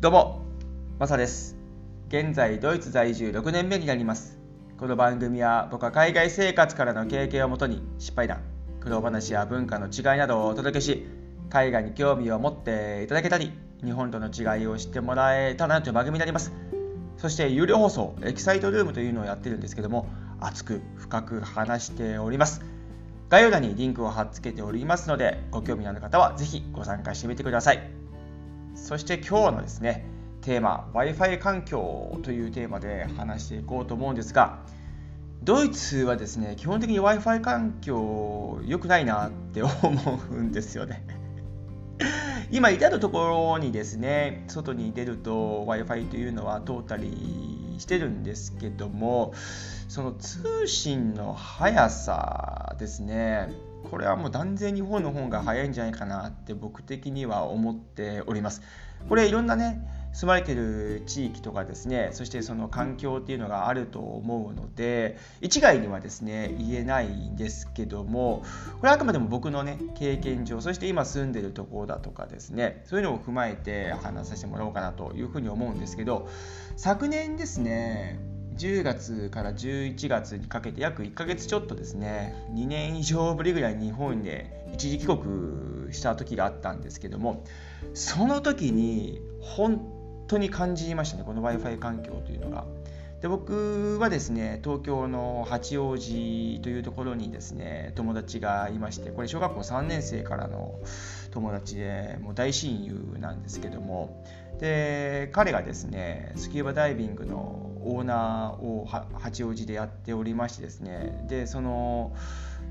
どうも、マサです。現在、ドイツ在住6年目になります。この番組は僕は海外生活からの経験をもとに失敗談、苦労話や文化の違いなどをお届けし、海外に興味を持っていただけたり、日本との違いを知ってもらえたらなという番組になります。そして、有料放送、エキサイトルームというのをやってるんですけども、熱く深く話しております。概要欄にリンクを貼っ付けておりますので、ご興味のある方はぜひご参加してみてください。そして今日のですね、テーマ、Wi-Fi 環境というテーマで話していこうと思うんですが、ドイツはですね、基本的に Wi-Fi 環境良くないなって思うんですよね。今至るところにですね、外に出ると Wi-Fi というのは通ったりしてるんですけども、その通信の速さですね、これはもう断然日本の方が早いんじゃないかなって僕的には思っております。これいろんなね住まれてる地域とかですねそしてその環境っていうのがあると思うので一概にはですね言えないんですけどもこれはあくまでも僕のね経験上そして今住んでるところだとかですねそういうのを踏まえて話させてもらおうかなというふうに思うんですけど昨年ですね10月から11月にかけて約1ヶ月ちょっとですね2年以上ぶりぐらい日本で一時帰国した時があったんですけどもその時に本当に感じましたねこの w i f i 環境というのが。で僕はですね東京の八王子というところにですね友達がいましてこれ小学校3年生からの友達でもう大親友なんですけども。で彼がですねスキューバダイビングのオーナーを八王子でやっておりましてですね。でその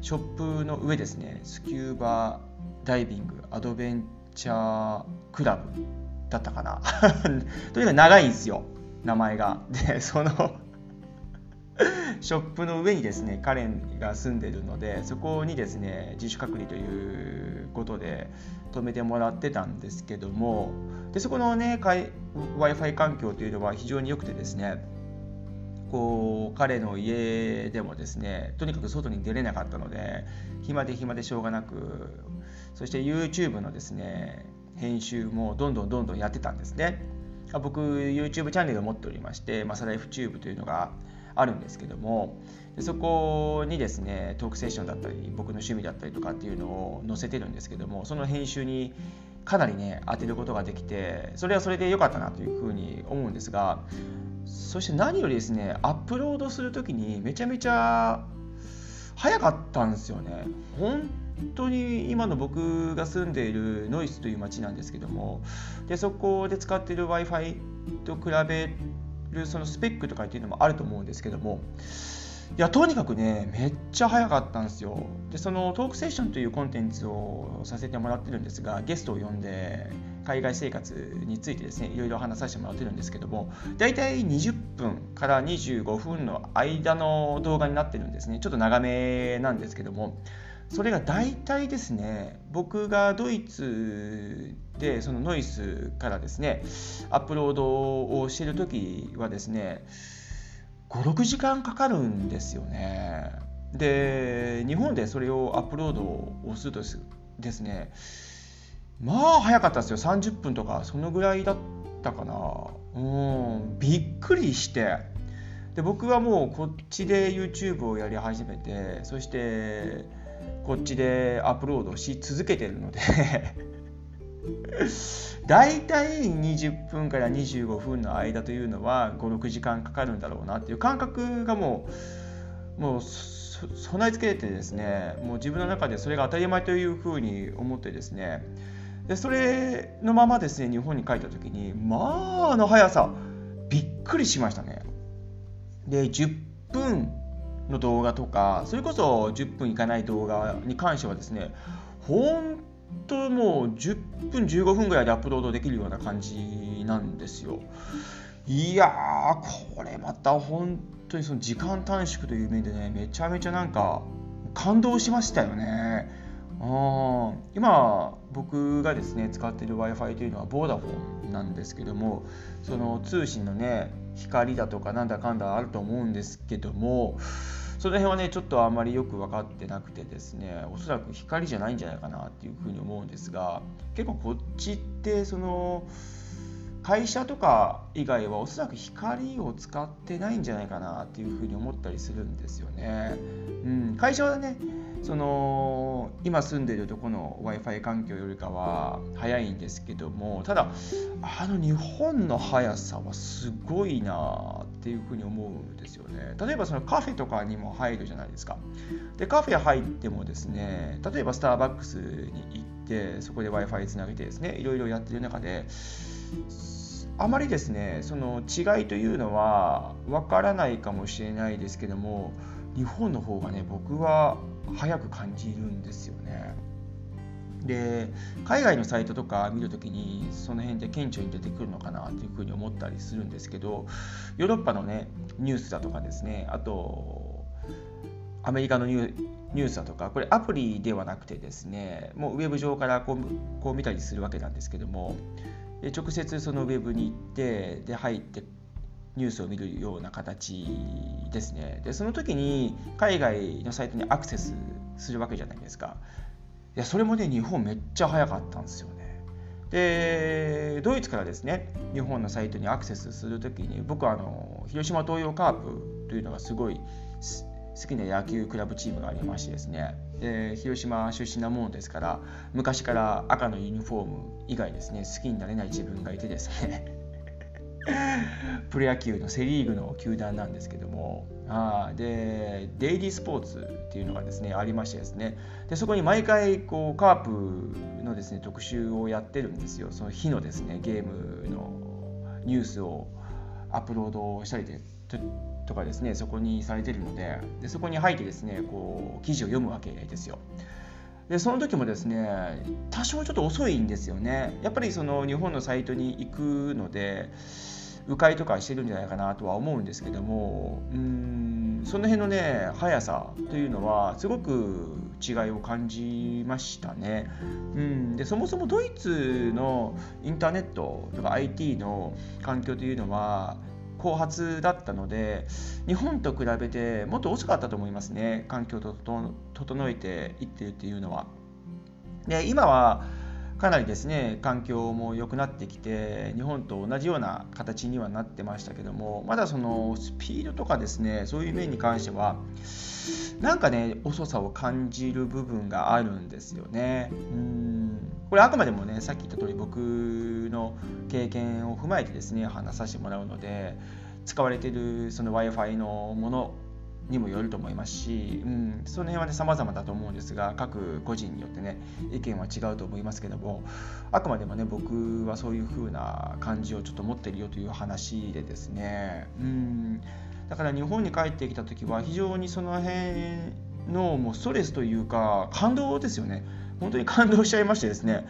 ショップの上ですねスキューバダイビングアドベンチャークラブだったかな。とにかく長いんですよ。名前が。でその ショップの上にですね彼が住んでるのでそこにですね自主隔離ということで止めてもらってたんですけどもでそこのね w i f i 環境というのは非常に良くてですねこう彼の家でもですねとにかく外に出れなかったので暇で暇でしょうがなくそして YouTube のですね編集もどんどんどんどんやってたんですね。僕 YouTube チャンネルを持っておりましてマサライフチューブというのがあるんですけどもそこにですねトークセッションだったり僕の趣味だったりとかっていうのを載せてるんですけどもその編集にかなりね当てることができてそれはそれで良かったなというふうに思うんですがそして何よりですねアップロードする時にめちゃめちゃ早かったんですよね。本当に今の僕が住んでいるノイスという町なんですけどもでそこで使っている w i f i と比べるそのスペックとかっていうのもあると思うんですけどもいやとにかくねめっちゃ早かったんですよ。でそのトークセッションというコンテンツをさせてもらってるんですがゲストを呼んで海外生活についてですねいろいろ話させてもらってるんですけども大体20分から25分の間の動画になってるんですね。ちょっと長めなんですけどもそれが大体ですね僕がドイツでそのノイスからですねアップロードをしてる時はですね56時間かかるんですよね。で日本でそれをアップロードをするとですねまあ早かったですよ。30分とかそのぐらいだったかな。うんびっくりして。で僕はもうこっちで YouTube をやり始めてそしてこっちでアップロードし続けてるので。だいたい20分から25分の間というのは56時間かかるんだろうなっていう感覚がもうもう備え付けてですねもう自分の中でそれが当たり前というふうに思ってですね。でそれのままですね日本に帰った時にまああの速さびっくりしましたね。で10分の動画とかそれこそ10分いかない動画に関してはですね本当もう10分15分ぐらいでアップロードできるような感じなんですよ。いやーこれまた本当にその時間短縮という面でねめちゃめちゃなんか感動しましたよね。あ今僕がですね使ってる w i f i というのはボーダフォンなんですけどもその通信のね光だとかなんだかんだあると思うんですけどもその辺はねちょっとあんまりよく分かってなくてですねおそらく光じゃないんじゃないかなっていうふうに思うんですが結構こっちってその会社とか以外はおそらく光を使ってないんじゃないかなっていうふうに思ったりするんですよね。うん、会社はねその今住んでるとこの w i f i 環境よりかは早いんですけどもただあの日本の速さはすごいなっていうふうに思うんですよね。例えばそのカフェとかにも入るじゃないですか。でカフェ入ってもですね例えばスターバックスに行ってそこで w i f i つなげてですねいろいろやってる中であまりですねその違いというのはわからないかもしれないですけども日本の方がね僕は早く感じるんですよね。で海外のサイトとか見るときにその辺で顕著に出てくるのかなというふうに思ったりするんですけどヨーロッパのねニュースだとかですねあとアメリカのニュースだとかこれアプリではなくてですねもうウェブ上からこうこう見たりするわけなんですけども直接そのウェブに行ってで入ってニュースを見るような形ですね。でその時に海外のサイトにアクセスするわけじゃないですか。いやそれもね日本めっちゃ早かったんですよね。でドイツからですね日本のサイトにアクセスする時に僕はあの広島東洋カープというのがすごい好きな野球クラブチームがありましてですね。で広島出身なものですから昔から赤のユニフォーム以外ですね好きになれない自分がいてですね。プロ野球のセ・リーグの球団なんですけども。あでデイリースポーツっていうのがですねありましてですね。でそこに毎回こうカープのですね特集をやってるんですよ。その日のですねゲームのニュースをアップロードしたりでとかですねそこにされてるのででそこに入ってですねこう記事を読むわけですよ。でその時もですね多少ちょっと遅いんですよねやっぱりその日本のサイトに行くので迂回とかしてるんじゃないかなとは思うんですけどもうんその辺のね速さというのはすごく違いを感じましたね。うん、でそもそもドイツのインターネットとか IT の環境というのは後発だったので日本と比べてもっと遅かったと思いますね環境を整えていってるっていうのは。で今はかなりですね環境も良くなってきて日本と同じような形にはなってましたけどもまだそのスピードとかですねそういう面に関してはなんかね遅さを感じる部分があるんですよね。うんこれあくまでもねさっき言った通り僕の経験を踏まえてですね話させてもらうので使われているその w i f i のものにもよると思いますし、うん、その辺はね様々だと思うんですが各個人によってね意見は違うと思いますけどもあくまでもね僕はそういう風な感じをちょっと持ってるよという話でですね、うん、だから日本に帰ってきた時は非常にその辺のもうストレスというか感動ですよね本当に感動しちゃいましてですね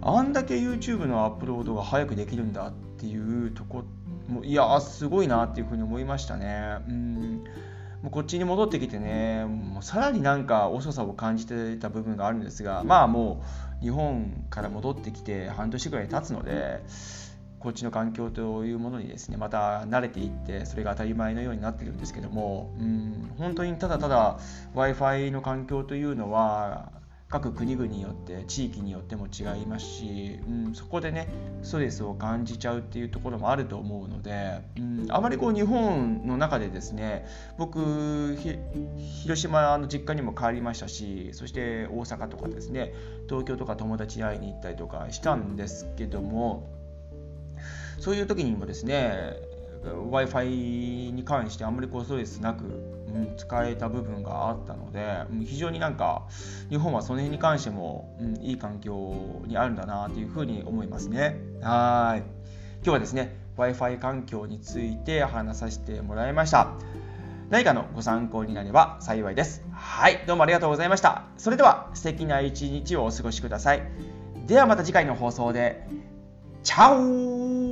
あんだけ YouTube のアップロードが早くできるんだっていうとこもいやすごいなっていうふうに思いましたね。うんもうこっちに戻ってきてねもうさらになんか遅さを感じてた部分があるんですがまあもう日本から戻ってきて半年ぐらい経つのでこっちの環境というものにですねまた慣れていってそれが当たり前のようになってるんですけどもうん本当にただただ w i f i の環境というのは各国々によって地域によっても違いますし、うん、そこでねストレスを感じちゃうっていうところもあると思うので、うん、あまりこう日本の中でですね僕広島の実家にも帰りましたしそして大阪とかですね東京とか友達に会いに行ったりとかしたんですけどもそういう時にもですね w i f i に関してあんまりこうストレスなくうん、使えた部分があったので、うん、非常になんか日本はその辺に関しても、うん、いい環境にあるんだなというふうに思いますね。はい今日はですね Wi-Fi 環境について話させてもらいました。何かのご参考になれば幸いです。はい、どうもありがとうございました。それでは素敵な一日をお過ごしください。ではまた次回の放送で。チャオ